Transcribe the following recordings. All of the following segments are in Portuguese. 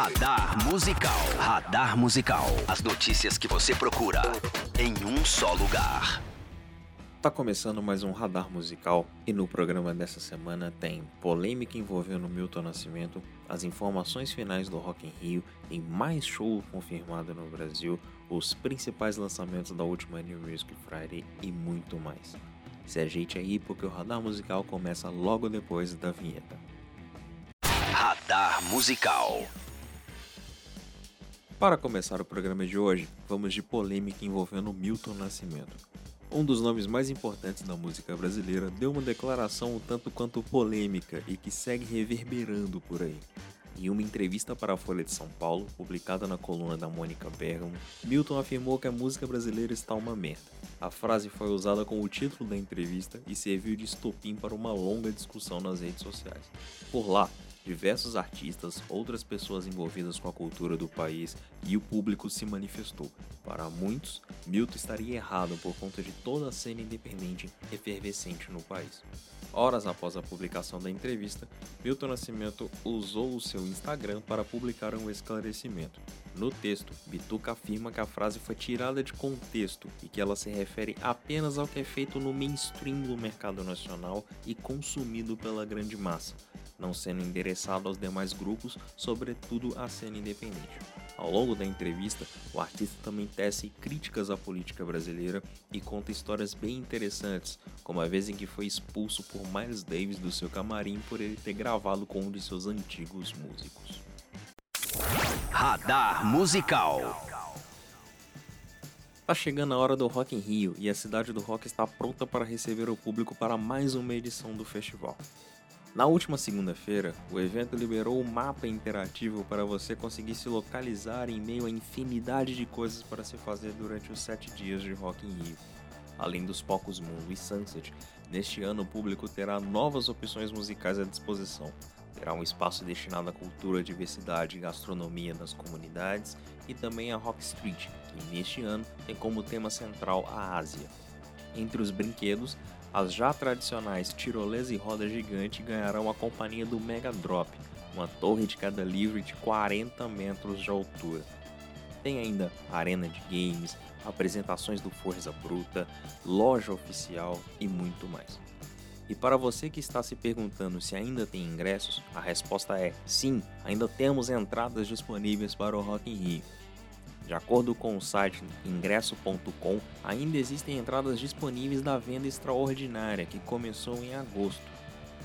Radar Musical. Radar Musical. As notícias que você procura em um só lugar. Tá começando mais um Radar Musical e no programa dessa semana tem polêmica envolvendo Milton Nascimento, as informações finais do Rock in Rio, tem mais show confirmado no Brasil, os principais lançamentos da última New Music Friday e muito mais. Se ajeite aí porque o Radar Musical começa logo depois da vinheta. Radar Musical. Para começar o programa de hoje, vamos de polêmica envolvendo Milton Nascimento. Um dos nomes mais importantes da música brasileira deu uma declaração um tanto quanto polêmica e que segue reverberando por aí. Em uma entrevista para a Folha de São Paulo, publicada na coluna da Mônica Bergamo, Milton afirmou que a música brasileira está uma merda. A frase foi usada como título da entrevista e serviu de estopim para uma longa discussão nas redes sociais. Por lá, diversos artistas, outras pessoas envolvidas com a cultura do país e o público se manifestou. Para muitos, Milton estaria errado por conta de toda a cena independente efervescente no país. Horas após a publicação da entrevista, Milton Nascimento usou o seu Instagram para publicar um esclarecimento. No texto, Bituca afirma que a frase foi tirada de contexto e que ela se refere apenas ao que é feito no mainstream do mercado nacional e consumido pela grande massa, não sendo endereçado aos demais grupos, sobretudo à cena independente. Ao longo da entrevista, o artista também tece críticas à política brasileira e conta histórias bem interessantes, como a vez em que foi expulso por Miles Davis do seu camarim por ele ter gravado com um de seus antigos músicos. Radar Musical. Tá chegando a hora do Rock in Rio e a cidade do rock está pronta para receber o público para mais uma edição do festival. Na última segunda-feira, o evento liberou o um mapa interativo para você conseguir se localizar em meio a infinidade de coisas para se fazer durante os sete dias de Rock in Rio. Além dos palcos Mundo e Sunset, neste ano o público terá novas opções musicais à disposição. Terá um espaço destinado à cultura, diversidade e gastronomia das comunidades e também a Rock Street, que neste ano tem como tema central a Ásia. Entre os brinquedos, as já tradicionais tirolesa e roda gigante ganharão a companhia do Mega Drop, uma torre de queda livre de 40 metros de altura. Tem ainda arena de games, apresentações do Forza Bruta, loja oficial e muito mais. E para você que está se perguntando se ainda tem ingressos, a resposta é sim, ainda temos entradas disponíveis para o Rock in Rio. De acordo com o site ingresso.com, ainda existem entradas disponíveis da venda extraordinária que começou em agosto.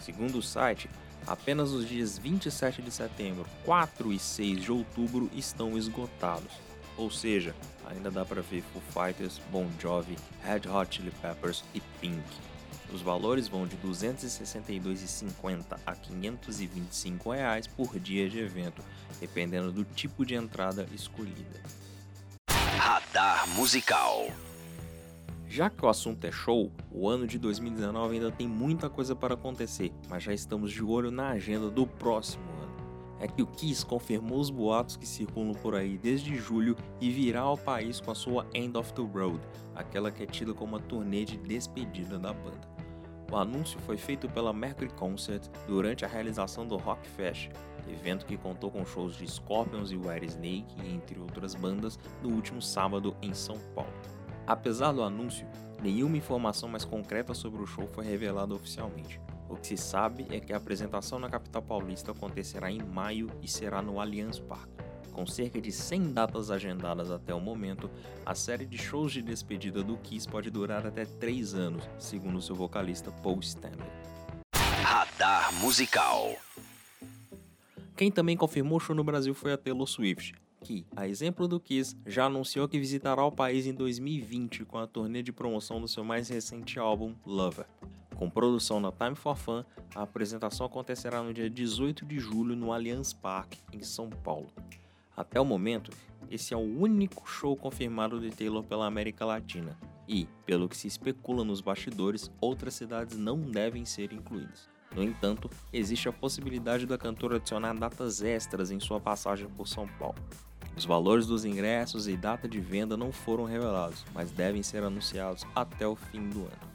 Segundo o site, apenas os dias 27 de setembro, 4 e 6 de outubro estão esgotados. Ou seja, ainda dá para ver Foo Fighters, Bon Jovi, Red Hot Chili Peppers e Pink. Os valores vão de R$ 262,50 a 525 reais por dia de evento, dependendo do tipo de entrada escolhida. Radar Musical. Já que o assunto é show, o ano de 2019 ainda tem muita coisa para acontecer, mas já estamos de olho na agenda do próximo ano. É que o Kiss confirmou os boatos que circulam por aí desde julho e virá ao país com a sua End of the Road, aquela que é tida como a turnê de despedida da banda. O anúncio foi feito pela Mercury Concert durante a realização do Rock Fest, evento que contou com shows de Scorpions e Whitesnake, entre outras bandas, no último sábado em São Paulo. Apesar do anúncio, nenhuma informação mais concreta sobre o show foi revelada oficialmente. O que se sabe é que a apresentação na capital paulista acontecerá em maio e será no Allianz Parque. Com cerca de 100 datas agendadas até o momento, a série de shows de despedida do Kiss pode durar até 3 anos, segundo seu vocalista Paul Stanley. Radar Musical. Quem também confirmou o show no Brasil foi a Taylor Swift, que, a exemplo do Kiss, já anunciou que visitará o país em 2020 com a turnê de promoção do seu mais recente álbum, Lover. Com produção na Time for Fun, a apresentação acontecerá no dia 18 de julho no Allianz Parque, em São Paulo. Até o momento, esse é o único show confirmado de Taylor pela América Latina, e, pelo que se especula nos bastidores, outras cidades não devem ser incluídas. No entanto, existe a possibilidade da cantora adicionar datas extras em sua passagem por São Paulo. Os valores dos ingressos e data de venda não foram revelados, mas devem ser anunciados até o fim do ano.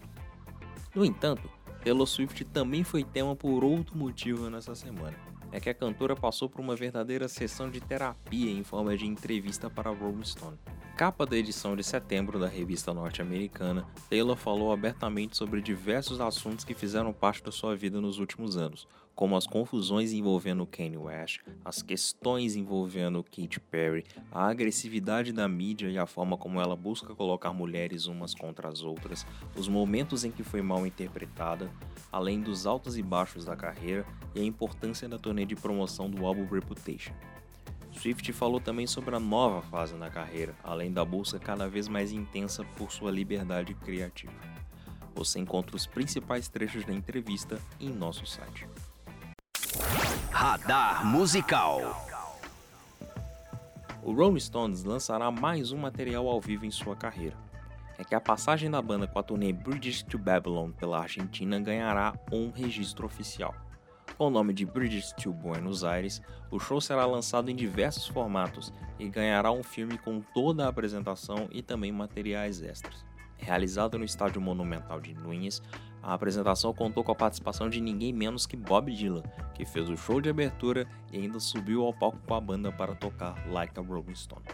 No entanto, Taylor Swift também foi tema por outro motivo nessa semana. É que a cantora passou por uma verdadeira sessão de terapia em forma de entrevista para Rolling Stone. Capa da edição de setembro da revista norte-americana, Taylor falou abertamente sobre diversos assuntos que fizeram parte da sua vida nos últimos anos, como as confusões envolvendo Kanye West, as questões envolvendo Katy Perry, a agressividade da mídia e a forma como ela busca colocar mulheres umas contra as outras, os momentos em que foi mal interpretada, além dos altos e baixos da carreira e a importância da turnê de promoção do álbum Reputation. Swift falou também sobre a nova fase na carreira, além da busca cada vez mais intensa por sua liberdade criativa. Você encontra os principais trechos da entrevista em nosso site. Radar Musical. O Rolling Stones lançará mais um material ao vivo em sua carreira. É que a passagem da banda com a turnê Bridges to Babylon pela Argentina ganhará um registro oficial. Com o nome de Bridges to Buenos Aires, o show será lançado em diversos formatos e ganhará um filme com toda a apresentação e também materiais extras. Realizado no Estádio Monumental de Núñez, a apresentação contou com a participação de ninguém menos que Bob Dylan, que fez o show de abertura e ainda subiu ao palco com a banda para tocar Like a Rolling Stone.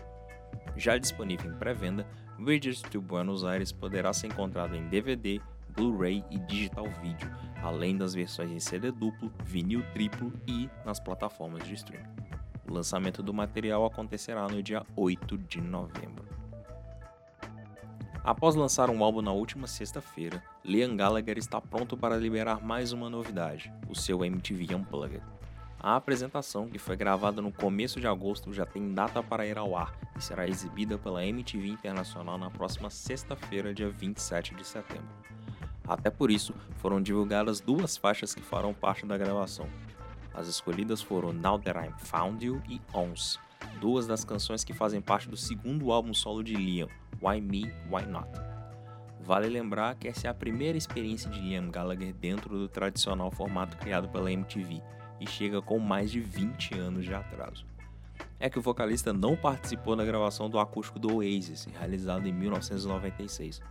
Já disponível em pré-venda, Bridges to Buenos Aires poderá ser encontrado em DVD, Blu-ray e digital vídeo, além das versões em CD duplo, vinil triplo e nas plataformas de streaming. O lançamento do material acontecerá no dia 8 de novembro. Após lançar um álbum na última sexta-feira, Liam Gallagher está pronto para liberar mais uma novidade, o seu MTV Unplugged. A apresentação, que foi gravada no começo de agosto, já tem data para ir ao ar e será exibida pela MTV Internacional na próxima sexta-feira, dia 27 de setembro. Até por isso, foram divulgadas duas faixas que farão parte da gravação. As escolhidas foram Now That I'm Found You e Ons, duas das canções que fazem parte do segundo álbum solo de Liam, Why Me, Why Not. Vale lembrar que essa é a primeira experiência de Liam Gallagher dentro do tradicional formato criado pela MTV e chega com mais de 20 anos de atraso. É que o vocalista não participou da gravação do acústico do Oasis, realizado em 1996.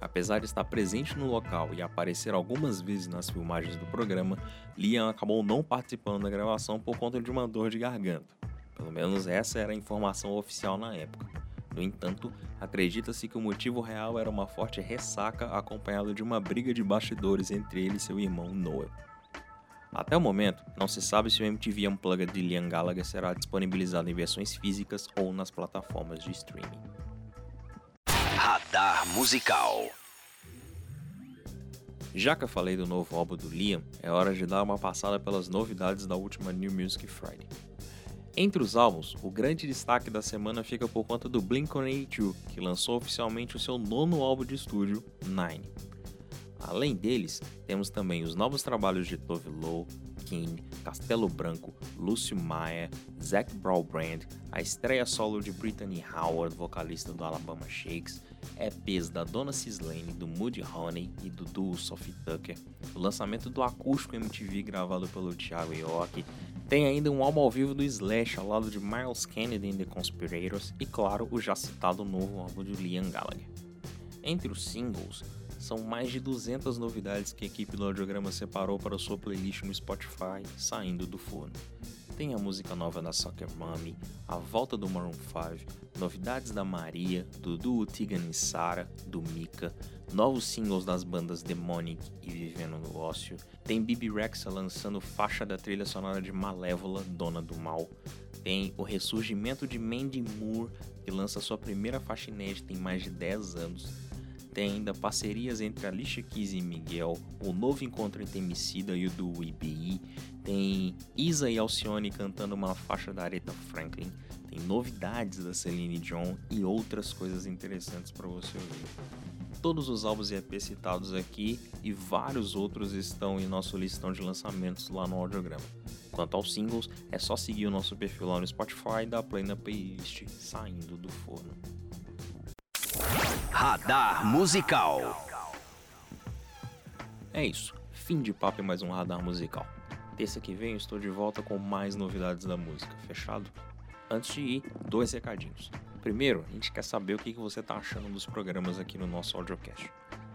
Apesar de estar presente no local e aparecer algumas vezes nas filmagens do programa, Liam acabou não participando da gravação por conta de uma dor de garganta. Pelo menos essa era a informação oficial na época. No entanto, acredita-se que o motivo real era uma forte ressaca acompanhada de uma briga de bastidores entre ele e seu irmão Noel. Até o momento, não se sabe se o MTV Unplugged de Liam Gallagher será disponibilizado em versões físicas ou nas plataformas de streaming. Radar Musical. Já que eu falei do novo álbum do Liam, é hora de dar uma passada pelas novidades da última New Music Friday. Entre os álbuns, o grande destaque da semana fica por conta do Blink-182, que lançou oficialmente o seu nono álbum de estúdio, Nine. Além deles, temos também os novos trabalhos de Tove Lo, King, Castelo Branco, Lúcio Maia, Zac Brand, a estreia solo de Brittany Howard, vocalista do Alabama Shakes, EPs da Donna Cislane, do Moody Honey e do duo Sophie Tucker, o lançamento do acústico MTV gravado pelo Thiago York, tem ainda um álbum ao vivo do Slash ao lado de Miles Kennedy and The Conspirators e, claro, o já citado novo álbum de Liam Gallagher. Entre os singles, são mais de 200 novidades que a equipe do audiograma separou para sua playlist no Spotify, saindo do forno. Tem a música nova da Soccer Mommy, a volta do Maroon 5, novidades da Maria, do duo Tigan e Sara, do Mika, novos singles das bandas Demonic e Vivendo no Ócio, tem Bibi Rexa lançando faixa da trilha sonora de Malévola, Dona do Mal, tem o ressurgimento de Mandy Moore, que lança sua primeira faixa inédita em mais de 10 anos, tem ainda parcerias entre Alicia Keys e Miguel, o novo encontro entre Emicida e o do IBI, tem Isa e Alcione cantando uma faixa da Aretha Franklin, tem novidades da Celine Dion e outras coisas interessantes para você ouvir. Todos os álbuns e EP citados aqui e vários outros estão em nosso listão de lançamentos lá no audiograma. Quanto aos singles, é só seguir o nosso perfil lá no Spotify e dar play na playlist Saindo do Forno. Radar Musical. É isso, fim de papo e mais um Radar Musical. Terça que vem estou de volta com mais novidades da música, fechado? Antes de ir, dois recadinhos. Primeiro, a gente quer saber o que você está achando dos programas aqui no nosso audiocast.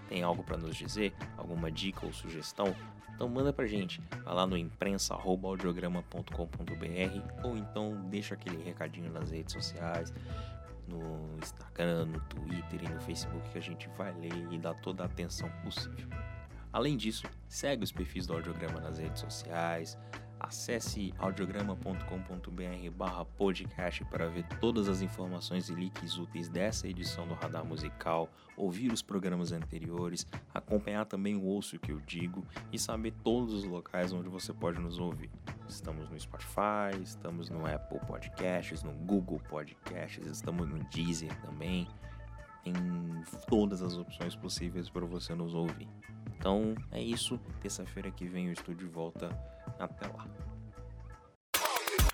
Tem algo para nos dizer? Alguma dica ou sugestão? Então manda pra gente, vai lá no imprensa@audiograma.com.br ou então deixa aquele recadinho nas redes sociais, no Instagram, no Twitter e no Facebook que a gente vai ler e dar toda a atenção possível. Além disso, segue os perfis do Audiograma nas redes sociais, acesse audiograma.com.br barra podcast para ver todas as informações e links úteis dessa edição do Radar Musical, ouvir os programas anteriores, acompanhar também o Ouço que eu digo e saber todos os locais onde você pode nos ouvir. Estamos no Spotify, estamos no Apple Podcasts, no Google Podcasts, estamos no Deezer também, em todas as opções possíveis para você nos ouvir. Então é isso. Terça-feira que vem eu estou de volta. Até lá.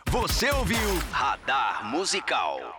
Você ouviu Radar Musical.